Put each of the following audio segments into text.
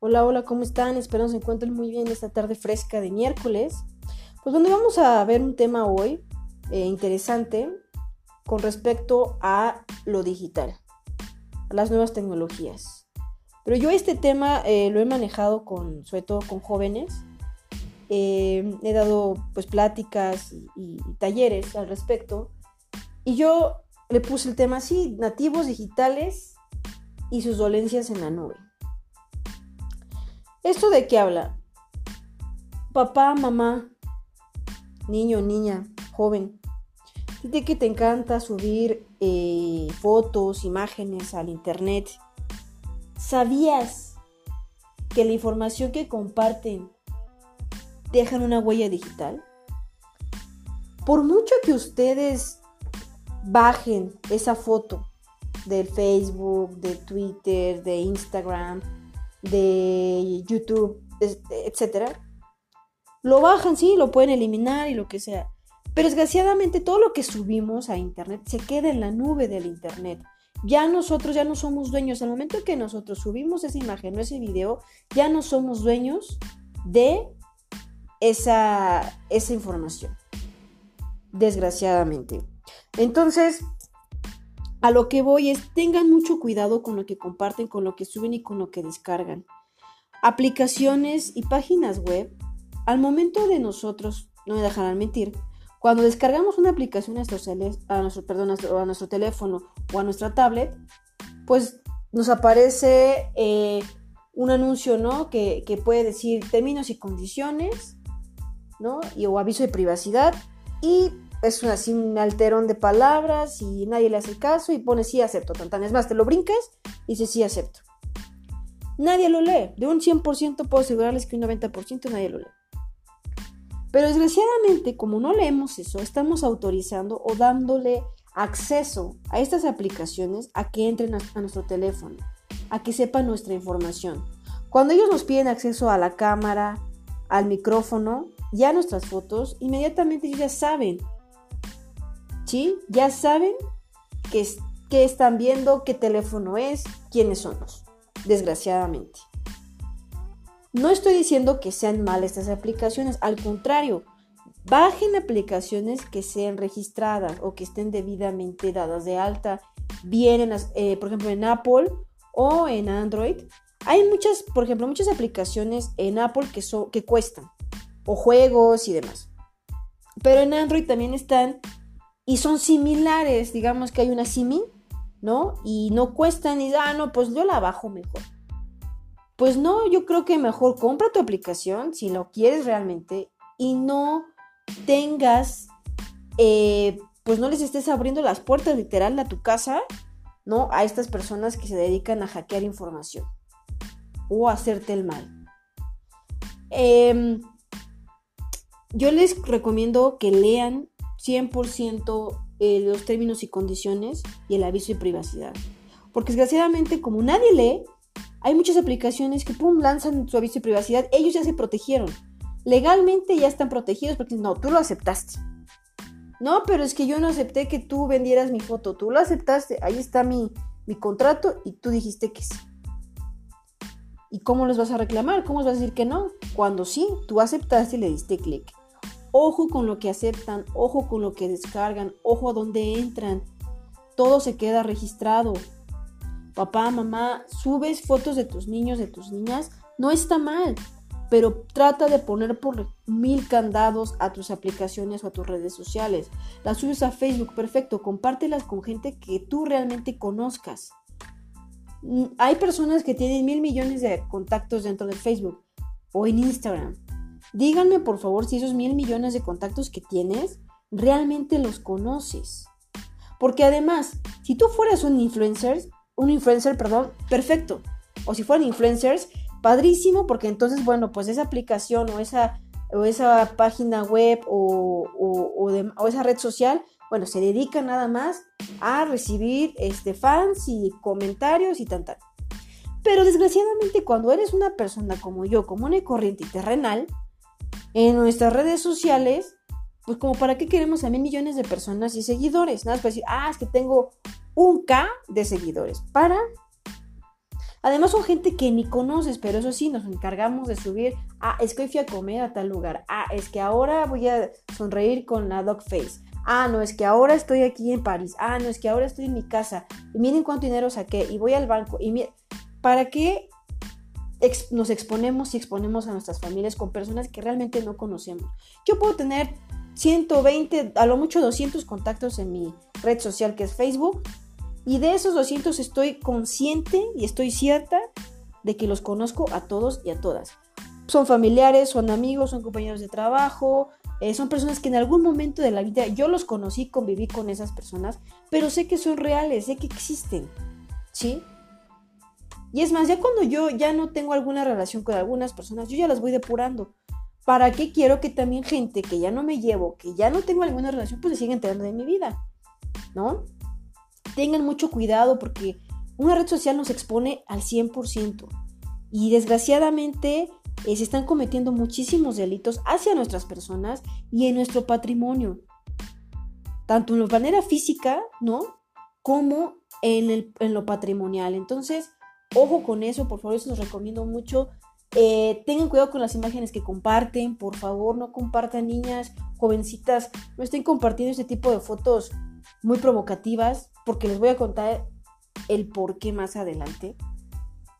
Hola, hola, ¿cómo están? Espero se encuentren muy bien esta tarde fresca de miércoles. Pues bueno, vamos a ver un tema hoy eh, interesante con respecto a lo digital, a las nuevas tecnologías. Pero yo este tema eh, lo he manejado con, sobre todo con jóvenes. Eh, he dado pues pláticas y talleres al respecto. Y yo le puse el tema así, nativos digitales y sus dolencias en la nube. ¿Esto de qué habla? Papá, mamá, niño, niña, joven, de que te encanta subir eh, fotos, imágenes al internet. ¿Sabías que la información que comparten dejan una huella digital? Por mucho que ustedes bajen esa foto del Facebook, de Twitter, de Instagram, de YouTube, etcétera, lo bajan, sí, lo pueden eliminar y lo que sea. Pero desgraciadamente todo lo que subimos a Internet se queda en la nube del Internet. Ya nosotros ya no somos dueños. Al momento que nosotros subimos esa imagen o ese video, ya no somos dueños de esa, esa información. Desgraciadamente. Entonces, a lo que voy es, tengan mucho cuidado con lo que comparten, con lo que suben y con lo que descargan. Aplicaciones y páginas web, al momento de nosotros, no me dejarán mentir, cuando descargamos una aplicación a nuestro, teléfono o a nuestra tablet, pues nos aparece eh, un anuncio, ¿no? Que, que, puede decir términos y condiciones, ¿no? Y, o aviso de privacidad. Y es así un alterón de palabras y nadie le hace caso y pone sí acepto. Tantan. Es más, te lo brincas y dice sí acepto. Nadie lo lee. De un 100% puedo asegurarles que un 90% nadie lo lee. Pero desgraciadamente, como no leemos eso, estamos autorizando o dándole acceso a estas aplicaciones a que entren a, nuestro teléfono, a que sepan nuestra información. Cuando ellos nos piden acceso a la cámara, al micrófono y a nuestras fotos, inmediatamente ellos ya saben ¿sí? Ya saben qué, están viendo, qué teléfono es, quiénes son los, desgraciadamente. No estoy diciendo que sean malas estas aplicaciones, al contrario, bajen aplicaciones que sean registradas o que estén debidamente dadas de alta, bien eh, por ejemplo en Apple o en Android. Hay muchas, por ejemplo, muchas aplicaciones en Apple que, que cuestan, o juegos y demás. Pero en Android también están y son similares, digamos que hay una simi, ¿no? Y no cuestan y, ah, no, pues yo la bajo mejor. Pues no, yo creo que mejor compra tu aplicación si lo quieres realmente y no tengas, eh, pues no les estés abriendo las puertas literal a tu casa, ¿no? A estas personas que se dedican a hackear información o hacerte el mal. Em, yo les recomiendo que lean 100% eh, los términos y condiciones y el aviso de privacidad. Porque desgraciadamente, como nadie lee, hay muchas aplicaciones que, pum, lanzan su aviso de privacidad. Ellos ya se protegieron. Legalmente ya están protegidos porque no, tú lo aceptaste. No, pero es que yo no acepté que tú vendieras mi foto. Tú lo aceptaste. Ahí está mi, mi contrato y tú dijiste que sí. ¿Y cómo les vas a reclamar? ¿Cómo les vas a decir que no? Cuando sí, tú aceptaste y le diste clic. Ojo con lo que aceptan, ojo con lo que descargan, ojo a dónde entran. Todo se queda registrado. Papá, mamá, subes fotos de tus niños, de tus niñas, no está mal, pero trata de poner por mil candados a tus aplicaciones o a tus redes sociales. Las subes a Facebook, perfecto, compártelas con gente que tú realmente conozcas. Mm, hay personas que tienen mil millones de contactos dentro de Facebook o en Instagram Díganme por favor si esos mil millones de contactos que tienes realmente los conoces. Porque además, si tú fueras un influencer, un influencer, perdón, perfecto. O si fueran influencers, padrísimo, porque entonces, bueno, pues esa aplicación o esa, o esa página web o, o, esa red social, bueno, se dedica nada más a recibir este, fans y comentarios y tal, tal. Pero desgraciadamente cuando eres una persona como yo, común y corriente y terrenal, en nuestras redes sociales, pues como para qué queremos a mil millones de personas y seguidores. Nada más para decir, ah, es que tengo un K de seguidores. Para. Además son gente que ni conoces, pero eso sí, nos encargamos de subir, ah, es que hoy fui a comer a tal lugar, ah, es que ahora voy a sonreír con la dog face, ah, no, es que ahora estoy aquí en París, ah, no, es que ahora estoy en mi casa, y miren cuánto dinero saqué, y voy al banco, y ¿para qué nos exponemos y exponemos a nuestras familias con personas que realmente no conocemos? Yo puedo tener 120, a lo mucho 200 contactos en mi red social que es Facebook, y de esos 200 estoy consciente y estoy cierta de que los conozco a todos y a todas. Son familiares, son amigos, son compañeros de trabajo, eh, son personas que en algún momento de la vida yo los conocí, conviví con esas personas, pero sé que son reales, sé que existen. ¿Sí? Y es más, ya cuando yo ya no tengo alguna relación con algunas personas, yo ya las voy depurando. ¿Para qué quiero que también gente que ya no me llevo, que ya no tengo alguna relación, pues se siga enterando de mi vida? ¿No? tengan mucho cuidado porque una red social nos expone al 100% y desgraciadamente eh, se están cometiendo muchísimos delitos hacia nuestras personas y en nuestro patrimonio, tanto en la manera física, ¿no? Como en, el, en lo patrimonial. Entonces, ojo con eso, por favor, eso los recomiendo mucho. Eh, tengan cuidado con las imágenes que comparten, por favor, no compartan niñas, jovencitas, no estén compartiendo este tipo de fotos muy provocativas, porque les voy a contar el por qué más adelante.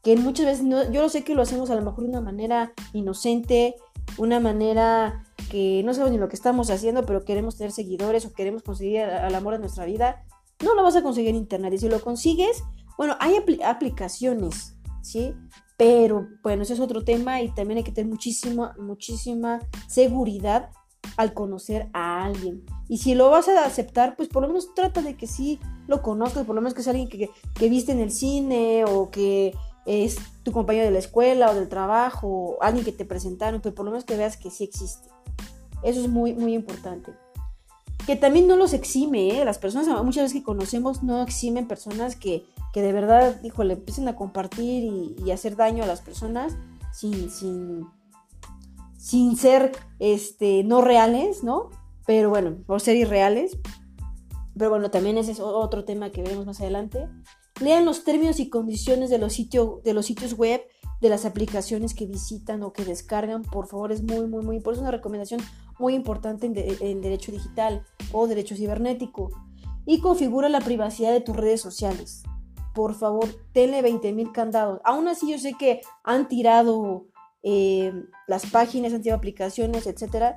Que muchas veces, yo lo sé que lo hacemos a lo mejor de una manera inocente, una manera que no sabemos ni lo que estamos haciendo, pero queremos tener seguidores o queremos conseguir el amor de nuestra vida. No lo vas a conseguir en internet. Y si lo consigues, bueno, hay aplicaciones, ¿sí? Pero bueno, ese es otro tema y también hay que tener muchísima, muchísima seguridad al conocer a alguien. Y si lo vas a aceptar, pues por lo menos trata de que sí lo conozcas, por lo menos que sea alguien que, que viste en el cine o que es tu compañero de la escuela o del trabajo, o alguien que te presentaron, pero por lo menos que veas que sí existe. Eso es muy, muy importante. Que también no los exime, ¿eh? las personas muchas veces que conocemos no eximen personas que, que de verdad, híjole, empiecen a compartir y, y hacer daño a las personas sin, sin, sin ser este, no reales, ¿no? Pero bueno, por ser irreales. Pero bueno, también ese es otro tema que veremos más adelante. Lean los términos y condiciones de los, de los sitios web, de las aplicaciones que visitan o que descargan. Por favor, es muy, muy, muy importante. Es una recomendación muy importante en, en derecho digital o derecho cibernético. Y configura la privacidad de tus redes sociales. Por favor, tenle 20.000 candados. Aún así, yo sé que han tirado eh, las páginas, han sido aplicaciones, etcétera.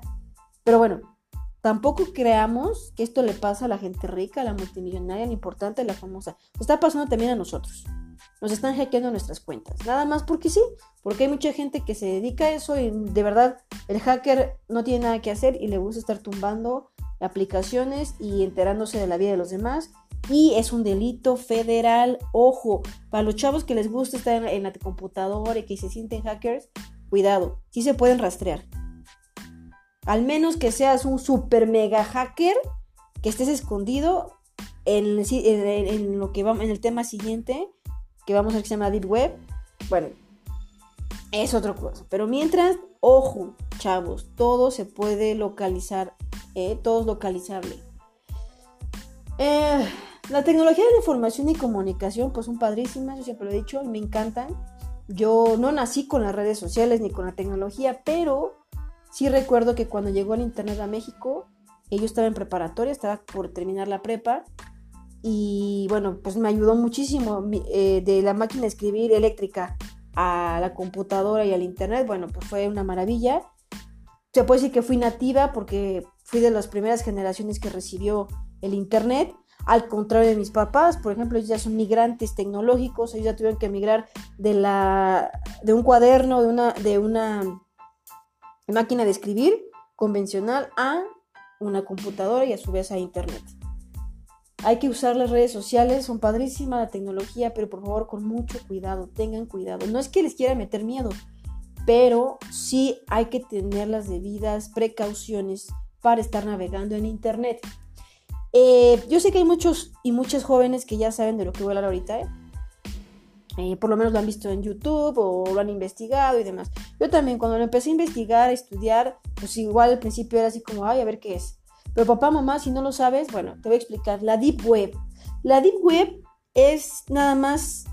Pero bueno, tampoco creamos que esto le pasa a la gente rica, a la multimillonaria, la importante, la famosa. está pasando también a nosotros. Nos están hackeando nuestras cuentas. Nada más porque sí, porque hay mucha gente que se dedica a eso y de verdad el hacker no tiene nada que hacer y le gusta estar tumbando aplicaciones y enterándose de la vida de los demás. Y es un delito federal. Ojo, para los chavos que les gusta estar en la computadora y que se sienten hackers, cuidado, sí se pueden rastrear. Al menos que seas un super mega hacker, que estés escondido en, lo que vamos, en el tema siguiente, que vamos a ver que se llama Deep Web. Bueno, es otra cosa. Pero mientras, ojo, chavos, todo se puede localizar, eh, todo es localizable. Eh, la tecnología de información y comunicación, pues son padrísimas, yo siempre lo he dicho, me encantan. Yo no nací con las redes sociales ni con la tecnología, pero sí recuerdo que cuando llegó el Internet a México, yo estaba en preparatoria, estaba por terminar la prepa, y bueno, pues me ayudó muchísimo eh, de la máquina de escribir eléctrica a la computadora y al Internet, bueno, pues fue una maravilla. Se puede decir que fui nativa porque fui de las primeras generaciones que recibió el Internet al contrario de mis papás, por ejemplo, ellos ya son migrantes tecnológicos, ellos ya tuvieron que emigrar de, la, de un cuaderno, de una, de una máquina de escribir convencional a una computadora y a su vez a internet. Hay que usar las redes sociales, son padrísimas la tecnología, pero por favor con mucho cuidado, tengan cuidado. No es que les quiera meter miedo, pero sí hay que tener las debidas precauciones para estar navegando en internet. Eh, yo sé que hay muchos y muchas jóvenes que ya saben de lo que voy a hablar ahorita, ¿eh? Eh, por lo menos lo han visto en YouTube o lo han investigado y demás. Yo también cuando lo empecé a investigar, a estudiar, pues igual al principio era así como, ay, a ver qué es. Pero papá, mamá, si no lo sabes, bueno, te voy a explicar. La Deep Web. La Deep Web es nada más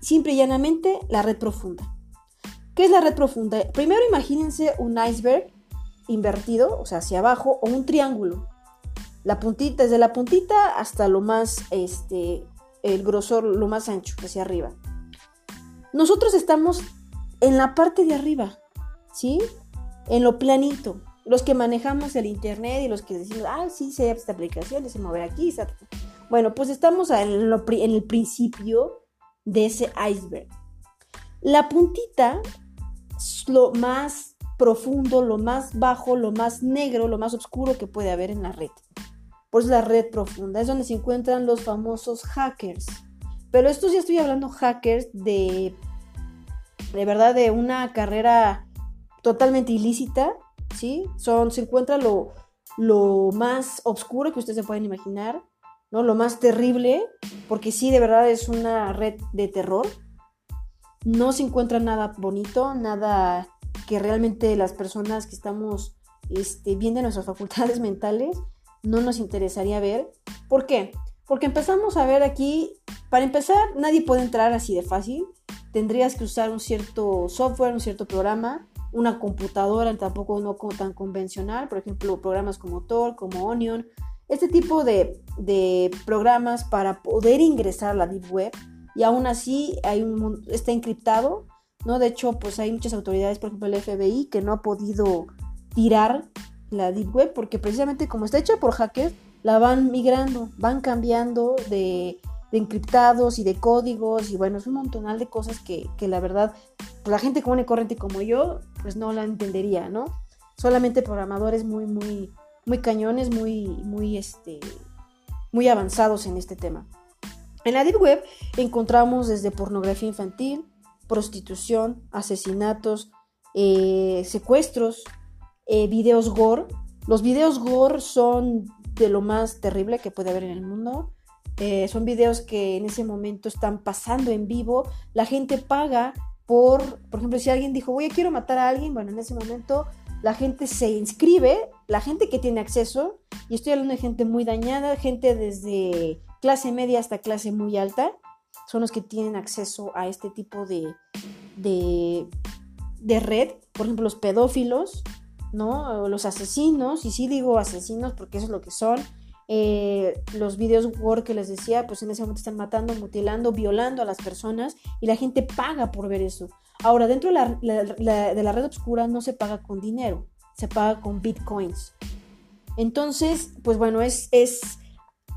simple y llanamente la red profunda. ¿Qué es la red profunda? Primero imagínense un iceberg invertido, o sea, hacia abajo, o un triángulo. La puntita, desde la puntita hasta lo más, este, el grosor, lo más ancho, hacia arriba. Nosotros estamos en la parte de arriba, ¿sí? En lo planito. Los que manejamos el internet y los que decimos, ah, sí, sé esta aplicación, se mover aquí. Bueno, pues estamos en, el principio de ese iceberg. La puntita es lo más profundo, lo más bajo, lo más negro, lo más oscuro que puede haber en la red. Por eso la red profunda es donde se encuentran los famosos hackers. Pero estos ya estoy hablando hackers de, de verdad, de una carrera totalmente ilícita, ¿sí? Son, se encuentra lo, lo más oscuro que ustedes se pueden imaginar, ¿no? Lo más terrible, porque sí, de verdad es una red de terror. No se encuentra nada bonito, nada que realmente las personas que estamos este, bien de nuestras facultades mentales no nos interesaría ver. ¿Por qué? Porque empezamos a ver aquí, para empezar, nadie puede entrar así de fácil. Tendrías que usar un cierto software, un cierto programa, una computadora tampoco no tan convencional, por ejemplo, programas como Tor, como Onion, este tipo de, de programas para poder ingresar a la Deep Web y aún así está encriptado, ¿no? De hecho, pues hay muchas autoridades, por ejemplo el FBI, que no ha podido tirar la Deep Web, porque precisamente como está hecha por hackers, la van migrando, van cambiando de, encriptados y de códigos, y bueno, es un montonal de cosas que, la verdad, la gente común y corriente como yo, pues no la entendería, ¿no? Solamente programadores muy, muy, muy cañones, muy, muy, este, muy avanzados en este tema. En la Deep Web encontramos desde pornografía infantil, prostitución, asesinatos, eh, secuestros, eh, videos gore. Los videos gore son de lo más terrible que puede haber en el mundo. Eh, son videos que en ese momento están pasando en vivo. La gente paga por, por ejemplo, si alguien dijo, voy a quiero matar a alguien, bueno, en ese momento la gente se inscribe, la gente que tiene acceso, y estoy hablando de gente muy dañada, gente desde clase media hasta clase muy alta, son los que tienen acceso a este tipo de, de, de red, por ejemplo, los pedófilos, ¿no? Los asesinos, y sí digo asesinos porque eso es lo que son. Eh, los videos Word que les decía, pues en ese momento están matando, mutilando, violando a las personas y la gente paga por ver eso. Ahora, dentro de la, de la red oscura no se paga con dinero, se paga con bitcoins. Entonces, pues bueno, es, es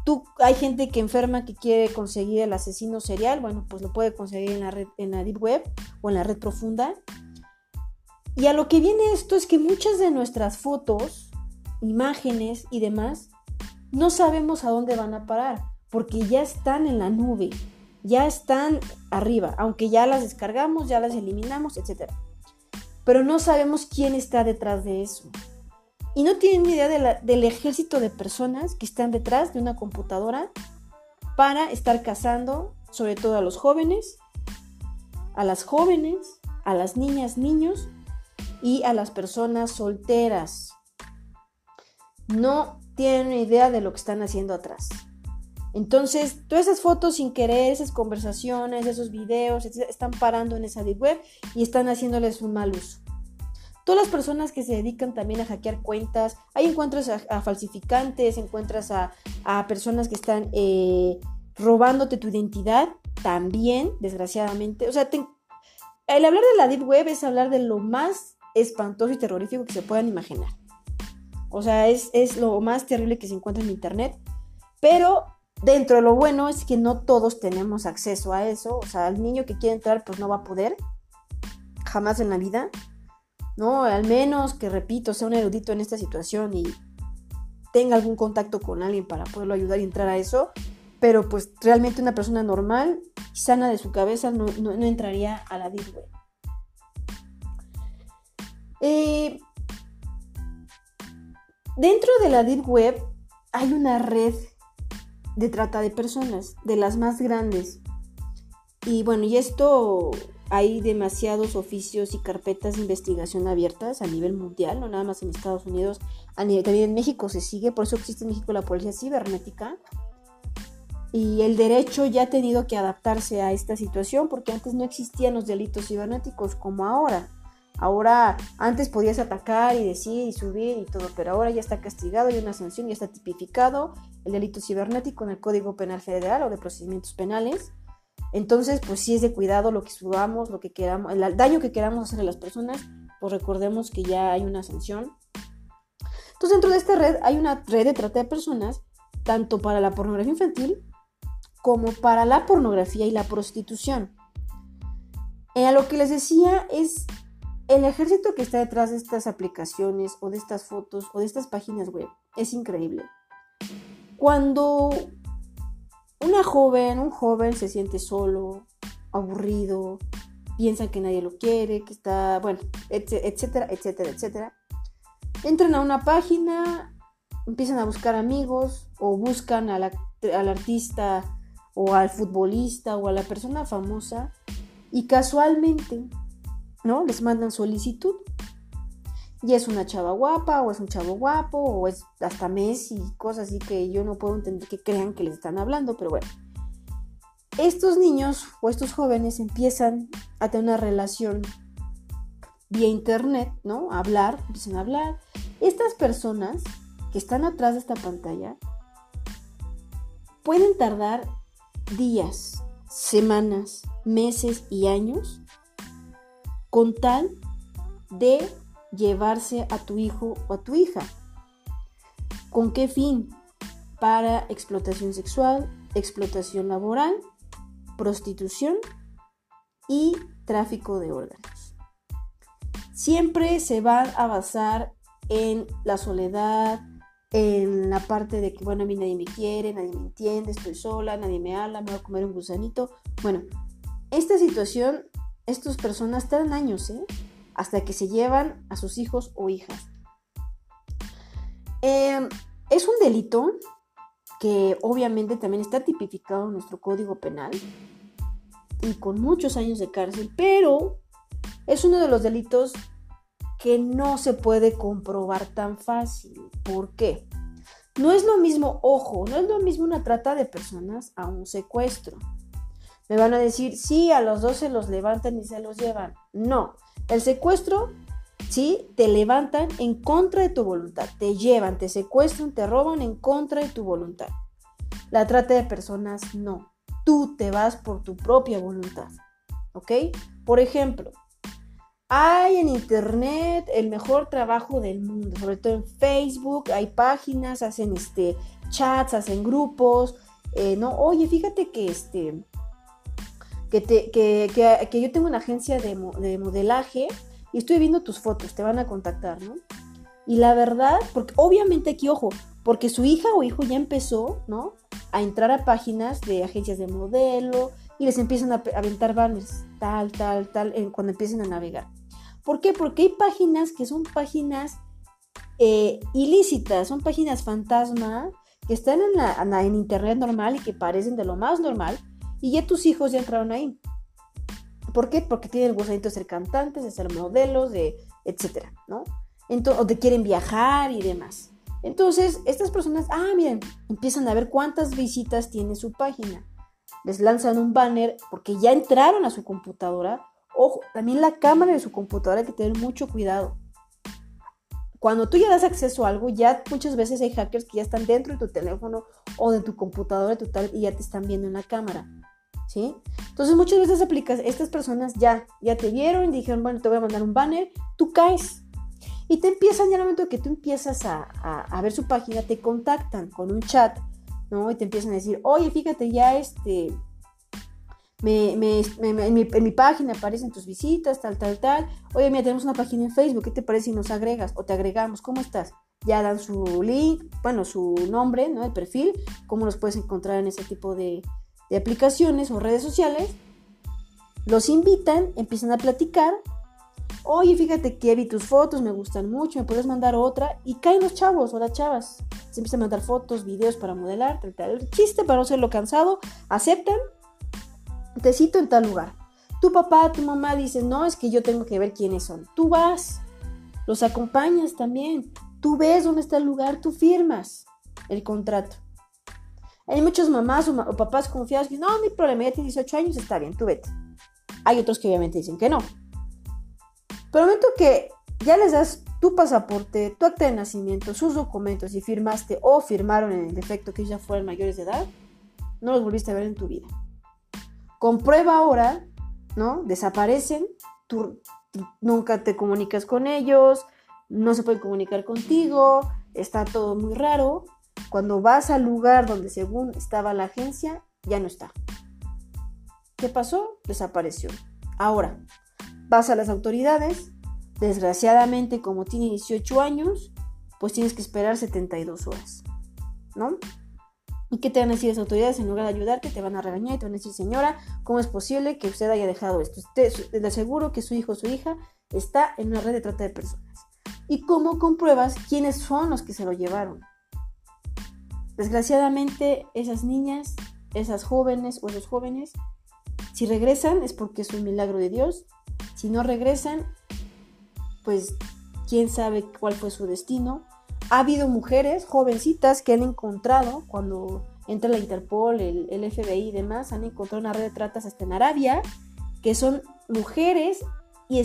tú, hay gente que enferma que quiere conseguir el asesino serial, bueno, pues lo puede conseguir en la red, en la deep web o en la red profunda y a lo que viene esto es que muchas de nuestras fotos, imágenes y demás, no sabemos a dónde van a parar, porque ya están en la nube, ya están arriba, aunque ya las descargamos, ya las eliminamos, etc. Pero no sabemos quién está detrás de eso. Y no tienen ni idea del ejército de personas que están detrás de una computadora para estar cazando, sobre todo a los jóvenes, a las jóvenes, a las niñas, niños y a las personas solteras. No tienen idea de lo que están haciendo atrás. Entonces, todas esas fotos sin querer, esas conversaciones, esos videos, están parando en esa deep web y están haciéndoles un mal uso. Todas las personas que se dedican también a hackear cuentas, hay encuentras a, falsificantes, encuentras a, personas que están eh, robándote tu identidad, también, desgraciadamente. O sea, el hablar de la Deep Web es hablar de lo más espantoso y terrorífico que se puedan imaginar. O sea, es, es lo más terrible que se encuentra en Internet. Pero dentro de lo bueno es que no todos tenemos acceso a eso. O sea, el niño que quiere entrar pues no va a poder. Jamás en la vida. ¿No? Al menos que, repito, sea un erudito en esta situación y tenga algún contacto con alguien para poderlo ayudar y entrar a eso. Pero pues realmente una persona normal sana de su cabeza no, no entraría a la Deep Web. Eh, dentro de la Deep Web hay una red de trata de personas, de las más grandes. Y bueno, y esto hay demasiados oficios y carpetas de investigación abiertas a nivel mundial, no nada más en Estados Unidos, a nivel, también en México se sigue, por eso existe en México la policía cibernética. y el derecho ya ha tenido que adaptarse a esta situación porque antes no existían los delitos cibernéticos como ahora. Ahora, antes podías atacar y decir y subir y todo, pero ahora ya está castigado, hay una sanción, ya está tipificado el delito cibernético en el Código Penal Federal o de procedimientos penales. Entonces, pues sí es de cuidado lo que subamos, lo que queramos, el daño que queramos hacer a las personas, pues recordemos que ya hay una sanción. Entonces, dentro de esta red hay una red de trata de personas, tanto para la pornografía infantil como para la pornografía y la prostitución. Eh, lo que les decía es el ejército que está detrás de estas aplicaciones o de estas fotos o de estas páginas web es increíble. Cuando una joven, un joven se siente solo, aburrido, piensa que nadie lo quiere, que está, bueno, etcétera, etcétera, etcétera. Entran a una página, empiezan a buscar amigos o buscan al artista o al futbolista o a la persona famosa y casualmente, ¿no? Les mandan solicitud. Y es una chava guapa o es un chavo guapo o es hasta Messi, cosas así que yo no puedo entender que crean que les están hablando, pero bueno. Estos niños o estos jóvenes empiezan a tener una relación vía internet, ¿no? A hablar, empiezan a hablar. Estas personas que están atrás de esta pantalla pueden tardar días, semanas, meses y años con tal de llevarse a tu hijo o a tu hija. ¿Con qué fin? Para explotación sexual, explotación laboral, prostitución y tráfico de órganos. Siempre se van a basar en la soledad, en la parte de que, bueno, a mí nadie me quiere, nadie me entiende, estoy sola, nadie me habla, me voy a comer un gusanito. Bueno, esta situación, estas personas tardan años, ¿eh? Hasta que se llevan a sus hijos o hijas. Em, es un delito que obviamente también está tipificado en nuestro código penal y con muchos años de cárcel, pero es uno de los delitos que no se puede comprobar tan fácil. ¿Por qué? No es lo mismo, ojo, no es lo mismo una trata de personas a un secuestro. Me van a decir, sí, a los dos se los levantan y se los llevan. No, el secuestro, sí, te levantan en contra de tu voluntad, te llevan, te secuestran, te roban en contra de tu voluntad. La trata de personas, no. Tú te vas por tu propia voluntad. ¿Ok? Por ejemplo, hay en internet el mejor trabajo del mundo, sobre todo en Facebook, hay páginas, hacen este chats, hacen grupos, eh, no, oye, fíjate que este que, te, que, que, yo tengo una agencia de, de, modelaje y estoy viendo tus fotos, te van a contactar, ¿no? Y la verdad, porque obviamente aquí, ojo, porque su hija o hijo ya empezó, ¿no? A entrar a páginas de agencias de modelo y les empiezan a aventar banners, tal, tal, tal, cuando empiecen a navegar. ¿Por qué? Porque hay páginas que son páginas eh, ilícitas, son páginas fantasma que están en, en internet normal y que parecen de lo más normal y ya tus hijos ya entraron ahí. ¿Por qué? Porque tienen el gusanito de ser cantantes, de ser modelos, de etcétera, ¿no? Entonces, o de quieren viajar y demás. Entonces, estas personas, ah, miren, empiezan a ver cuántas visitas tiene su página. Les lanzan un banner porque ya entraron a su computadora Ojo, también la cámara de su computadora hay que tener mucho cuidado. Cuando tú ya das acceso a algo, ya muchas veces hay hackers que ya están dentro de tu teléfono o de tu computadora total y ya te están viendo en la cámara. ¿Sí? Entonces muchas veces aplicas, estas personas ya, ya te vieron y dijeron, bueno, te voy a mandar un banner, tú caes. Y te empiezan, ya el momento que tú empiezas a, a, ver su página, te contactan con un chat, ¿no? Y te empiezan a decir, oye, fíjate, ya este, me, en, mi, página aparecen tus visitas, tal, tal, tal. Oye, mira, tenemos una página en Facebook, ¿qué te parece si nos agregas o te agregamos? ¿Cómo estás? Ya dan su link, bueno, su nombre, ¿no? El perfil, cómo los puedes encontrar en ese tipo de, de aplicaciones o redes sociales. Los invitan, empiezan a platicar. Oye, fíjate que vi tus fotos, me gustan mucho, me puedes mandar otra. Y caen los chavos o las chavas. Se empiezan a mandar fotos, videos para modelar, tal, tal. chiste para no serlo cansado. Aceptan te cito en tal lugar. Tu papá, tu mamá dicen, no, es que yo tengo que ver quiénes son. Tú vas, los acompañas también. Tú ves dónde está el lugar, tú firmas el contrato. Hay muchas mamás o, papás confiados que dicen, no, no hay problema, ya tienes 18 años, está bien, tú vete. Hay otros que obviamente dicen que no. Pero el momento que ya les das tu pasaporte, tu acta de nacimiento, sus documentos y firmaste o firmaron en el defecto que ya fueran mayores de edad, no los volviste a ver en tu vida. Comprueba ahora, ¿no? Desaparecen, tú nunca te comunicas con ellos, no se pueden comunicar contigo, está todo muy raro. Cuando vas al lugar donde según estaba la agencia, ya no está. ¿Qué pasó? Desapareció. Ahora, vas a las autoridades, desgraciadamente como tiene 18 años, pues tienes que esperar 72 horas, ¿no? ¿Y qué te van a decir las autoridades? En lugar de ayudarte, te van a regañar y te van a decir, señora, ¿cómo es posible que usted haya dejado esto? Usted, le aseguro que su hijo o su hija está en una red de trata de personas. ¿Y cómo compruebas quiénes son los que se lo llevaron? Desgraciadamente, esas niñas, esas jóvenes o esos jóvenes, si regresan es porque es un milagro de Dios. Si no regresan, pues quién sabe cuál fue su destino. Ha habido mujeres jovencitas que han encontrado, cuando entra la Interpol, el, FBI y demás, han encontrado una red de tratas hasta en Arabia, que son mujeres y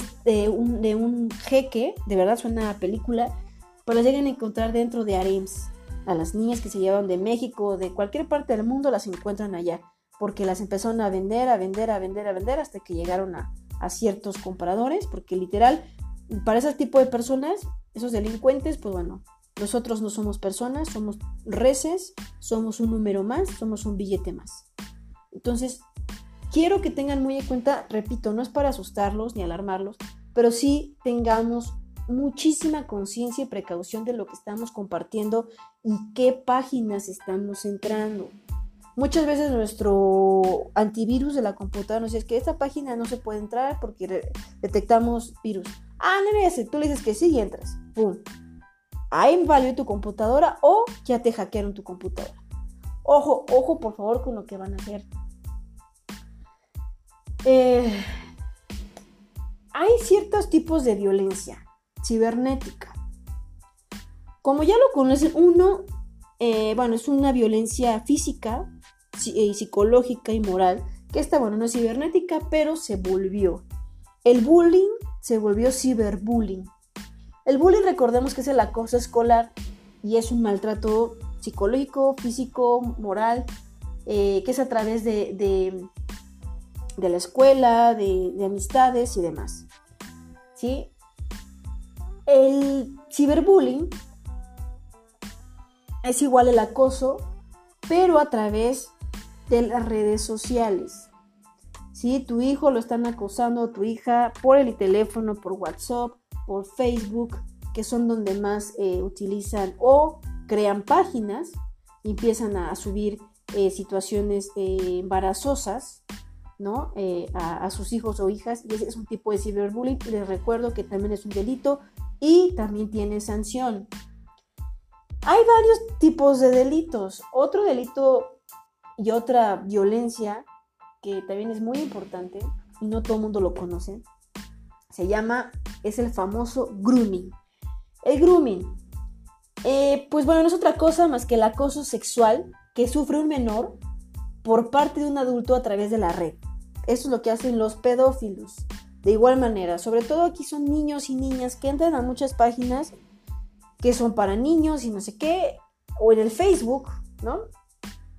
un, de un jeque, de verdad suena a película, las llegan a encontrar dentro de harems. A las niñas que se llevan de México, de cualquier parte del mundo, las encuentran allá, porque las empezaron a vender, a vender, a vender, a vender, hasta que llegaron a ciertos compradores, porque literal, para ese tipo de personas, esos delincuentes, pues bueno, nosotros no somos personas, somos reces, somos un número más, somos un billete más. Entonces, quiero que tengan muy en cuenta, repito, no es para asustarlos ni alarmarlos, pero sí tengamos muchísima conciencia y precaución de lo que estamos compartiendo y qué páginas estamos entrando. Muchas veces nuestro antivirus de la computadora nos dice que esta página no se puede entrar porque detectamos virus. Ah, no, no, tú le dices que sí y entras. ¡Pum! Ahí invadió tu computadora o ya te hackearon tu computadora. Ojo, ojo por favor con lo que van a hacer. Eh, hay ciertos tipos de violencia cibernética. Como ya lo conocen, uno, eh, bueno, es una violencia física, y psicológica y moral, que esta, bueno, no es cibernética, pero se volvió. El bullying se volvió ciberbullying. El bullying, recordemos que es el acoso escolar y es un maltrato psicológico, físico, moral, eh, que es a través de, de, la escuela, de, de, amistades y demás. ¿Sí? El ciberbullying es igual el acoso, pero a través de las redes sociales. Si tu hijo lo están acosando, tu hija, por el teléfono, por WhatsApp, por Facebook, que son donde más eh, utilizan o crean páginas, empiezan a, subir eh, situaciones eh, embarazosas, ¿no? A, sus hijos o hijas, y ese es un tipo de ciberbullying. Les recuerdo que también es un delito y también tiene sanción. Hay varios tipos de delitos. Otro delito y otra violencia que también es muy importante y no todo el mundo lo conoce, se llama, es el famoso grooming. El grooming, eh, pues bueno, no es otra cosa más que el acoso sexual que sufre un menor por parte de un adulto a través de la red. Eso es lo que hacen los pedófilos. De igual manera, sobre todo aquí son niños y niñas que entran a muchas páginas que son para niños y no sé qué, o en el Facebook, ¿no?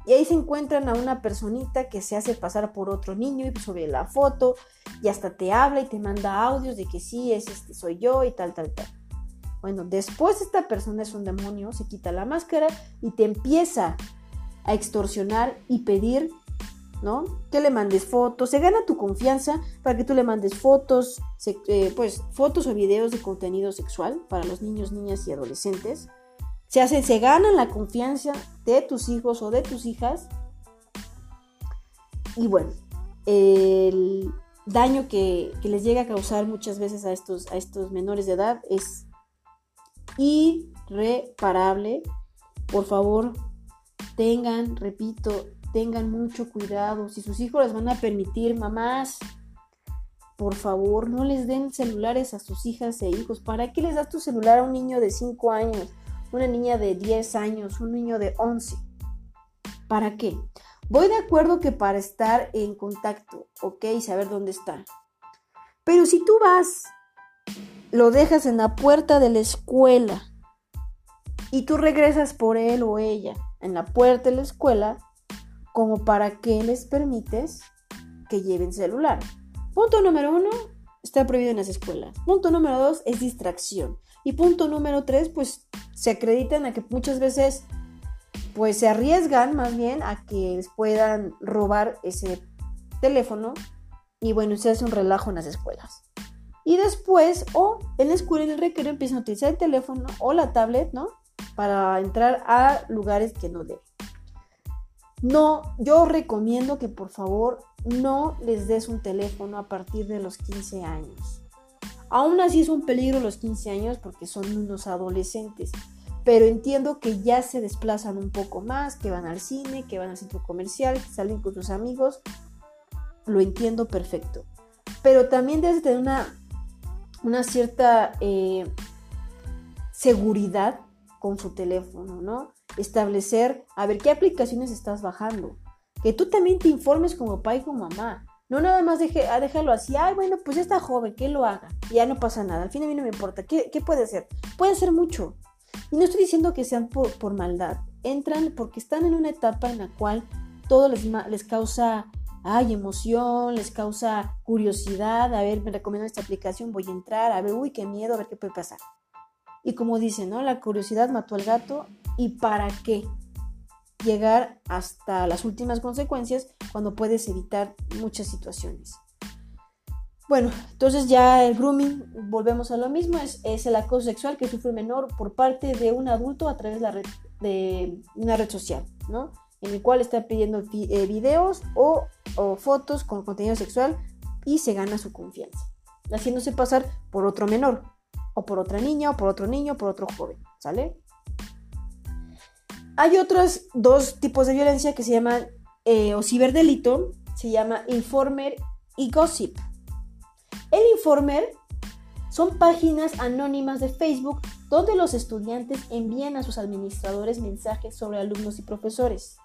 Y ahí se encuentran a una personita que se hace pasar por otro niño y sube la foto y hasta te habla y te manda audios de que sí, es este soy yo y tal, tal, tal. Bueno, después esta persona es un demonio, se quita la máscara y te empieza a extorsionar y pedir, ¿no? Que le mandes fotos, se gana tu confianza para que tú le mandes fotos, eh, pues fotos o videos de contenido sexual para los niños, niñas y adolescentes se, hace, se la confianza de tus hijos o de tus hijas. Y bueno, el daño que, les llega a causar muchas veces a estos, a estos menores de edad es irreparable. Por favor, tengan, repito, tengan mucho cuidado. Si sus hijos les van a permitir, mamás, por favor, no les den celulares a sus hijas e hijos. ¿Para qué les das tu celular a un niño de 5 años? Una niña de 10 años, un niño de 11. ¿Para qué? Voy de acuerdo que para estar en contacto, ok, y saber dónde está. Pero si tú vas, lo dejas en la puerta de la escuela y tú regresas por él o ella en la puerta de la escuela, como para qué les permites que lleven celular. Punto número uno, está prohibido en las escuelas. Punto número dos es distracción. Y punto número tres, pues se acreditan a que muchas veces pues se arriesgan más bien a que les puedan robar ese teléfono y bueno, se hace un relajo en las escuelas. Y después, o en la escuela en el recreo empiezan a utilizar el teléfono o la tablet, ¿no? Para entrar a lugares que no deben. No, yo recomiendo que por favor no les des un teléfono a partir de los 15 años. Aún así es un peligro los 15 años porque son unos adolescentes pero entiendo que ya se desplazan un poco más, que van al cine, que van al centro comercial, que salen con sus amigos, lo entiendo perfecto. Pero también debes tener una, cierta eh, seguridad con su teléfono, ¿no? Establecer, a ver qué aplicaciones estás bajando. Que tú también te informes como papá y como mamá. No nada más deje, a dejarlo así, ay, bueno, pues está joven, que lo haga. Ya no pasa nada, al fin a mí no me importa. ¿Qué, qué puede hacer? Puede hacer mucho. Y no estoy diciendo que sean por, maldad, entran porque están en una etapa en la cual todo les, les causa ay, emoción, les causa curiosidad, a ver, me recomiendo esta aplicación, voy a entrar, a ver, uy, qué miedo, a ver qué puede pasar. Y como dicen, ¿no? La curiosidad mató al gato y para qué llegar hasta las últimas consecuencias cuando puedes evitar muchas situaciones. Bueno, entonces ya el grooming, volvemos a lo mismo, es, el acoso sexual que sufre un menor por parte de un adulto a través de, la red, de una red social, ¿no? En el cual está pidiendo eh, videos o, o fotos con contenido sexual y se gana su confianza, haciéndose pasar por otro menor, o por otra niña, o por otro niño, o por otro joven, ¿sale? Hay otros dos tipos de violencia que se llaman, eh, o ciberdelito, se llama informer y gossip. El Informer son páginas anónimas de Facebook donde los estudiantes envían a sus administradores mensajes sobre alumnos y profesores.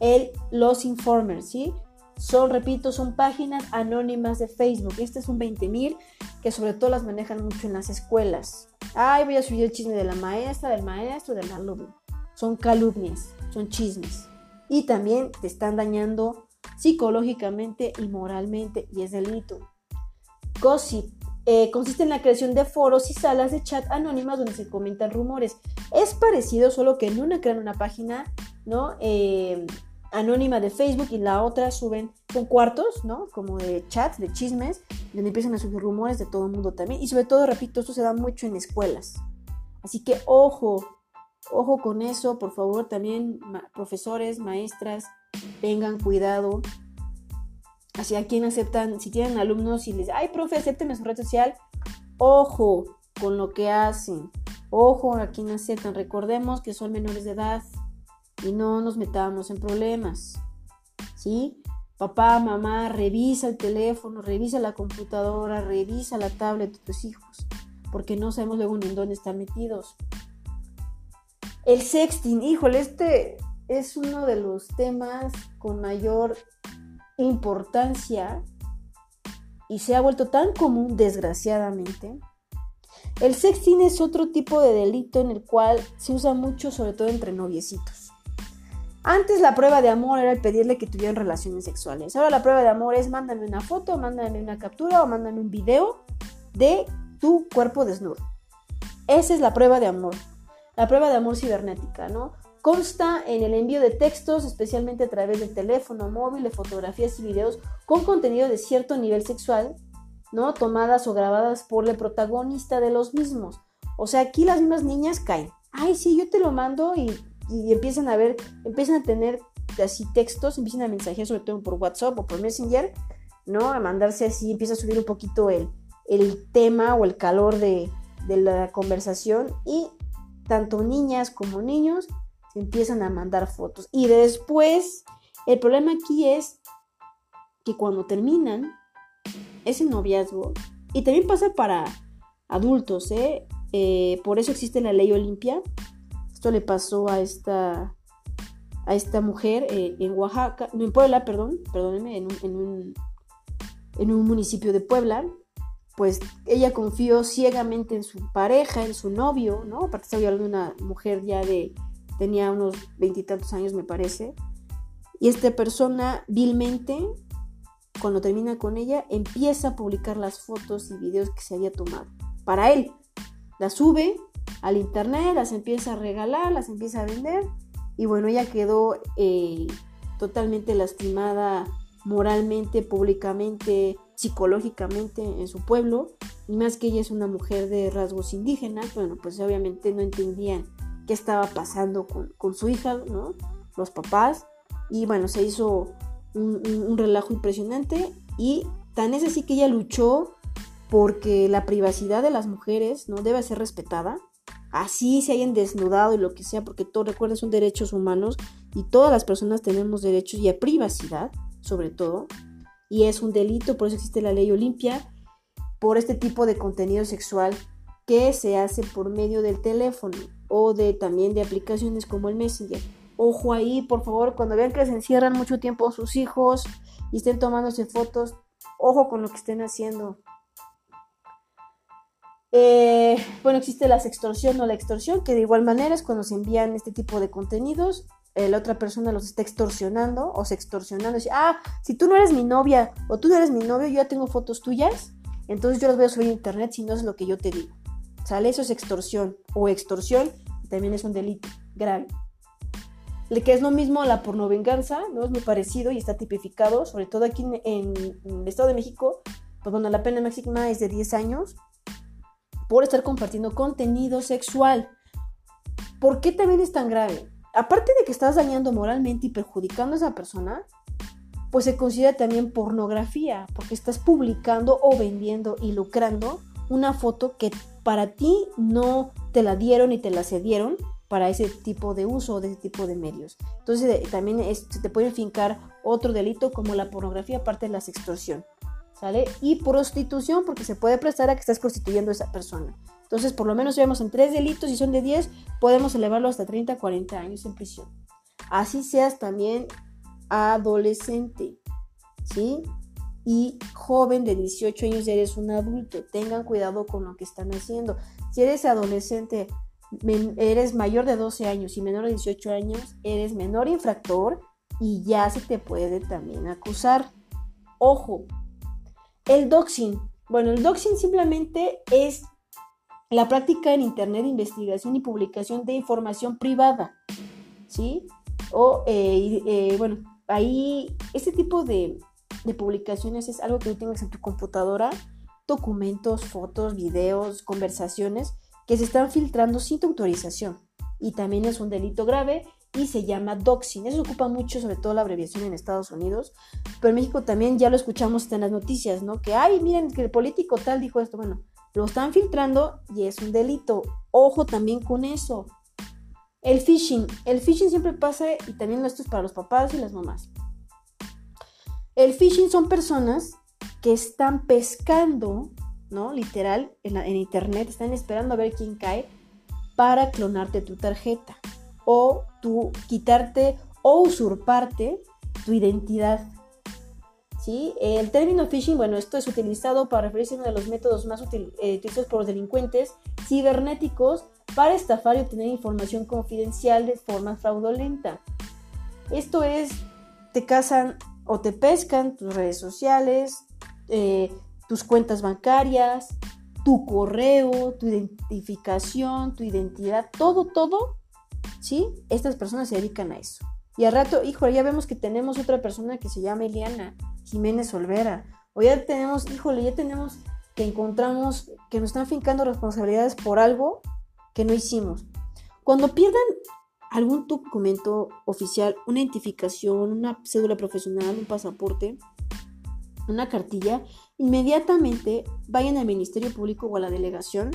El, los Informers, ¿sí? Son, repito, son páginas anónimas de Facebook. Este es un 20.000 que sobre todo las manejan mucho en las escuelas. Ay, voy a subir el chisme de la maestra, del maestro, del alumno. Son calumnias, son chismes. Y también te están dañando psicológicamente y moralmente y es delito. Gossip eh, consiste en la creación de foros y salas de chat anónimas donde se comentan rumores. Es parecido, solo que en una crean una página ¿no? Eh, anónima de Facebook y la otra suben con cuartos, ¿no? Como de chats, de chismes, donde empiezan a subir rumores de todo el mundo también. Y sobre todo, repito, esto se da mucho en escuelas. Así que ojo, ojo con eso, por favor, también profesores, maestras, tengan cuidado Así a quien aceptan, si tienen alumnos y les, ay, profe, acépteme su red social, ojo con lo que hacen, ojo a quien aceptan. Recordemos que son menores de edad y no nos metamos en problemas. ¿Sí? Papá, mamá, revisa el teléfono, revisa la computadora, revisa la tablet de tus hijos, porque no sabemos luego en dónde están metidos. El sexting, híjole, este es uno de los temas con mayor importancia y se ha vuelto tan común, desgraciadamente. El sexting es otro tipo de delito en el cual se usa mucho, sobre todo entre noviecitos. Antes la prueba de amor era el pedirle que tuvieran relaciones sexuales. Ahora la prueba de amor es mándame una foto, mándame una captura o mándame un video de tu cuerpo desnudo. Esa es la prueba de amor. La prueba de amor cibernética, ¿no? Consta en el envío de textos, especialmente a través del teléfono móvil, de fotografías y videos con contenido de cierto nivel sexual, ¿no? Tomadas o grabadas por el protagonista de los mismos. O sea, aquí las mismas niñas caen. Ay, sí, yo te lo mando y, empiezan a ver, empiezan a tener así textos, empiezan a mensajear sobre todo por WhatsApp o por Messenger, ¿no? A mandarse así, empieza a subir un poquito el, el tema o el calor de, de la conversación y tanto niñas como niños empiezan a mandar fotos. Y después, el problema aquí es que cuando terminan ese noviazgo, y también pasa para adultos, ¿eh? Eh, por eso existe la ley Olimpia. Esto le pasó a esta, a esta mujer eh, en Oaxaca, no en Puebla, perdón, perdónenme, en un, en, un, en un municipio de Puebla, pues ella confió ciegamente en su pareja, en su novio, ¿no? Aparte estaba hablando de una mujer ya de, tenía unos veintitantos años me parece, y esta persona vilmente, cuando termina con ella, empieza a publicar las fotos y videos que se había tomado. Para él, las sube al internet, las empieza a regalar, las empieza a vender, y bueno, ella quedó eh, totalmente lastimada moralmente, públicamente, psicológicamente en su pueblo, y más que ella es una mujer de rasgos indígenas, bueno, pues obviamente no entendían qué estaba pasando con, su hija, ¿no? Los papás, y bueno, se hizo un, relajo impresionante, y tan es así que ella luchó porque la privacidad de las mujeres no debe ser respetada, así se hayan desnudado y lo que sea, porque todo recuerda son derechos humanos y todas las personas tenemos derechos y a privacidad, sobre todo, y es un delito, por eso existe la ley Olimpia, por este tipo de contenido sexual que se hace por medio del teléfono o de también de aplicaciones como el Messenger. Ojo ahí, por favor, cuando vean que se encierran mucho tiempo sus hijos y estén tomándose fotos, ojo con lo que estén haciendo. Eh, bueno, existe la extorsión o la extorsión, que de igual manera es cuando se envían este tipo de contenidos la otra persona los está extorsionando o se extorsionando. Dice, ah, si tú no eres mi novia o tú no eres mi novio, yo ya tengo fotos tuyas, entonces yo las voy a subir a internet si no es lo que yo te digo. ¿Sale? Eso es extorsión o extorsión, también es un delito grave. Que es lo mismo la pornovenganza, ¿no? Es muy parecido y está tipificado, sobre todo aquí en, el Estado de México, pues bueno, la pena máxima es de 10 años por estar compartiendo contenido sexual. ¿Por qué también es tan grave? Aparte de que estás dañando moralmente y perjudicando a esa persona, pues se considera también pornografía, porque estás publicando o vendiendo y lucrando una foto que para ti no te la dieron y te la cedieron para ese tipo de uso o de ese tipo de medios. Entonces también se te puede fincar otro delito como la pornografía, aparte de la extorsión, ¿sale? Y prostitución, porque se puede prestar a que estás prostituyendo a esa persona. Entonces, por lo menos vemos en tres delitos y son de 10, podemos elevarlo hasta 30, 40 años en prisión. Así seas también adolescente, ¿sí? Y joven de 18 años eres un adulto. Tengan cuidado con lo que están haciendo. Si eres adolescente, eres mayor de 12 años y menor de 18 años, eres menor infractor y ya se te puede también acusar. Ojo, el doxing. Bueno, el doxing simplemente es la práctica en Internet de investigación y publicación de información privada, ¿sí? O, eh, eh, bueno, ahí, este tipo de, publicaciones es algo que tú tengas en tu computadora, documentos, fotos, videos, conversaciones que se están filtrando sin tu autorización. Y también es un delito grave y se llama doxing. Eso ocupa mucho, sobre todo la abreviación en Estados Unidos, pero en México también ya lo escuchamos en las noticias, ¿no? Que, ay, miren, que el político tal dijo esto. Bueno, lo están filtrando y es un delito. Ojo también con eso. El phishing. El phishing siempre pasa y también esto es para los papás y las mamás. El phishing son personas que están pescando, ¿no? Literal, en, en internet, están esperando a ver quién cae para clonarte tu tarjeta o quitarte o usurparte tu identidad. El término phishing, bueno, esto es utilizado para referirse a uno de los métodos más eh, utilizados por los delincuentes cibernéticos para estafar y obtener información confidencial de forma fraudulenta. Esto es, te cazan o te pescan tus redes sociales, eh, tus cuentas bancarias, tu correo, tu identificación, tu identidad, todo, todo, ¿sí? Estas personas se dedican a eso. Y al rato, hijo, ya vemos que tenemos otra persona que se llama Eliana Jiménez Olvera. O ya tenemos, híjole, ya tenemos que encontramos que nos están fincando responsabilidades por algo que no hicimos. Cuando pierdan algún documento oficial, una identificación, una cédula profesional, un pasaporte, una cartilla, inmediatamente vayan al Ministerio Público o a la delegación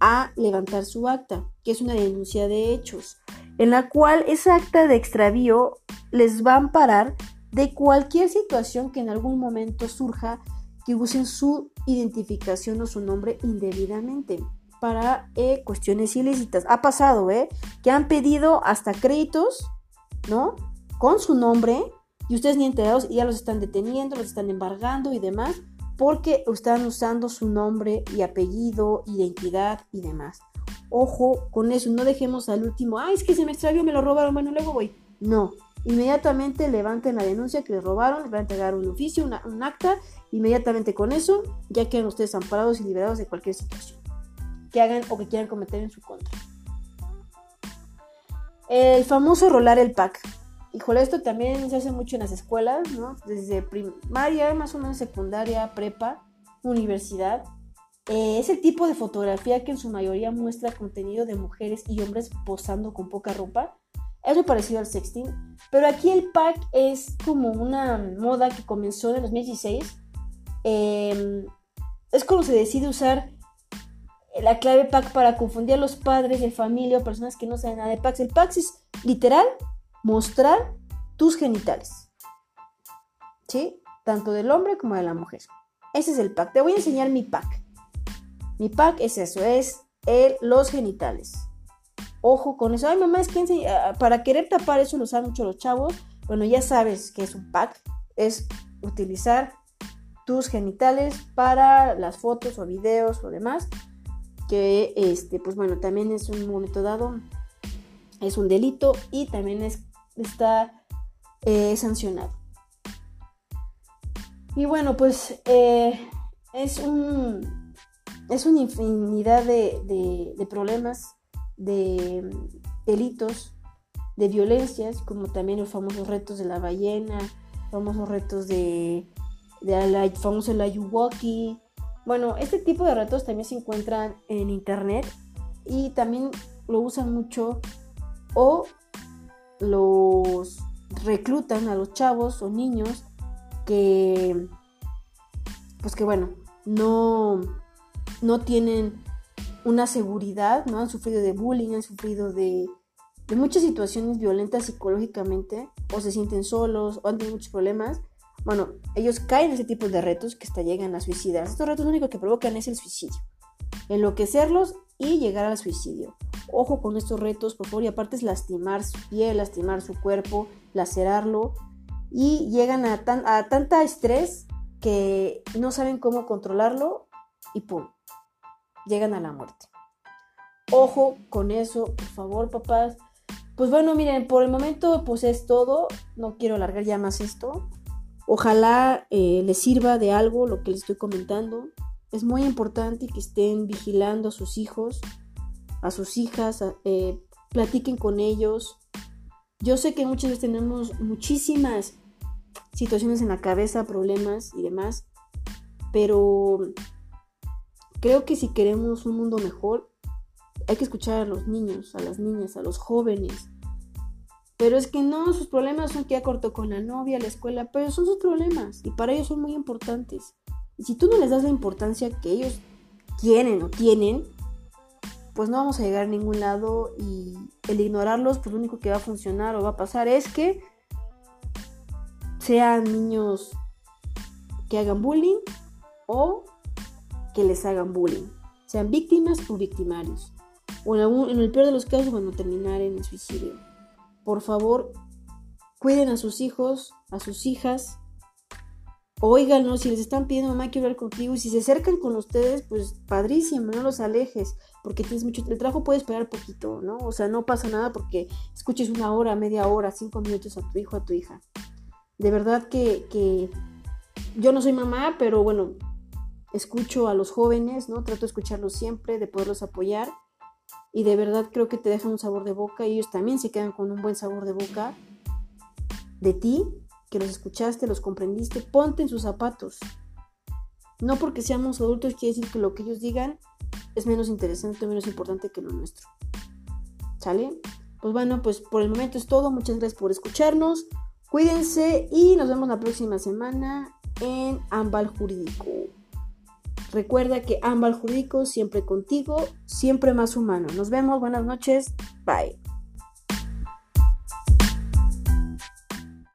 a levantar su acta, que es una denuncia de hechos, en la cual esa acta de extravío les va a amparar de cualquier situación que en algún momento surja que usen su identificación o su nombre indebidamente para eh, cuestiones ilícitas. Ha pasado, ¿eh? Que han pedido hasta créditos ¿no? Con su nombre y ustedes ni enterados y ya los están deteniendo, los están embargando y demás porque están usando su nombre y apellido, identidad y demás. Ojo con eso, no dejemos al último, ay, es que se me extravió, me lo robaron, bueno, luego voy. No, inmediatamente levanten la denuncia que les robaron, les van a entregar un oficio, un acta, inmediatamente con eso ya quedan ustedes amparados y liberados de cualquier situación que hagan o que quieran cometer en su contra. El famoso rolar el pack. Híjole, esto también se hace mucho en las escuelas, ¿no? Desde primaria, más o menos secundaria, prepa, universidad. Eh, es el tipo de fotografía que en su mayoría muestra contenido de mujeres y hombres posando con poca ropa. Es muy parecido al sexting, pero aquí el pack es como una moda que comenzó en el 2016. Em, es como se decide usar la clave pack para confundir a los padres de familia o personas que no saben nada de packs. El pack es literal mostrar tus genitales. ¿Sí? Tanto del hombre como de la mujer. Ese es el pack. Te voy a enseñar mi pack. Mi pack es eso, es el, los genitales. Ojo con eso. Ay, mamá, es que ah, para querer tapar eso lo usan mucho los chavos. Bueno, ya sabes que es un pack. Es utilizar tus genitales para las fotos o videos o demás que este, pues bueno, también es un momento dado, es un delito y también es, está eh, sancionado. Y bueno, pues eh, es, un, es una infinidad de, de problemas, de delitos, de violencias, como también los famosos retos de la ballena, famosos retos de, de la famoso el Ayuwoki, bueno, este tipo de retos también se encuentran en internet y también lo usan mucho o los reclutan a los chavos o niños que pues que bueno, no no tienen una seguridad, no han sufrido de bullying, han sufrido de, muchas situaciones violentas psicológicamente o se sienten solos o han tenido muchos problemas bueno, ellos caen en ese tipo de retos que hasta llegan a suicidar. Estos retos lo único que provocan es el suicidio. Enloquecerlos y llegar al suicidio. Ojo con estos retos, por favor, y aparte es lastimar su piel, lastimar su cuerpo, lacerarlo. Y llegan a, tan, a tanta estrés que no saben cómo controlarlo y ¡pum! Llegan a la muerte. Ojo con eso, por favor, papás. Pues bueno, miren, por el momento pues es todo. No quiero alargar ya más esto. Ojalá eh, les sirva de algo lo que les estoy comentando. Es muy importante que estén vigilando a sus hijos, a sus hijas, eh, platiquen con ellos. Yo sé que muchas veces tenemos muchísimas situaciones en la cabeza, problemas y demás, pero creo que si queremos un mundo mejor, hay que escuchar a los niños, a las niñas, a los jóvenes, pero es que no, sus problemas son que ya cortó con la novia, la escuela, pero son sus problemas y para ellos son muy importantes. Y si tú no les das la importancia que ellos quieren o tienen, pues no vamos a llegar a ningún lado y el ignorarlos, pues lo único que va a funcionar o va a pasar es que sean niños que hagan bullying o que les hagan bullying, sean víctimas o victimarios. O en, en el peor de los casos, bueno, terminar en el suicidio por favor, cuiden a sus hijos, a sus hijas. Óiganos, si les están pidiendo, mamá, quiero hablar contigo. Y si se acercan con ustedes, pues padrísimo, no los alejes, porque tienes mucho. El trabajo puede esperar poquito, ¿no? O sea, no pasa nada porque escuches una hora, media hora, cinco minutos a tu hijo, a tu hija. De verdad que, que yo no soy mamá, pero bueno, escucho a los jóvenes, ¿no? Trato de escucharlos siempre, de poderlos apoyar y de verdad creo que te dejan un sabor de boca y ellos también se quedan con un buen sabor de boca de ti, que los escuchaste, los comprendiste, ponte en sus zapatos. No porque seamos adultos quiere decir que lo que ellos digan es menos interesante, menos importante que lo nuestro. ¿Sale? Pues bueno, pues por el momento es todo. Muchas gracias por escucharnos. Cuídense y nos vemos la próxima semana en Ambal Jurídico. Recuerda que Ambal Jurídico siempre contigo, siempre más humano. Nos vemos, buenas noches, bye.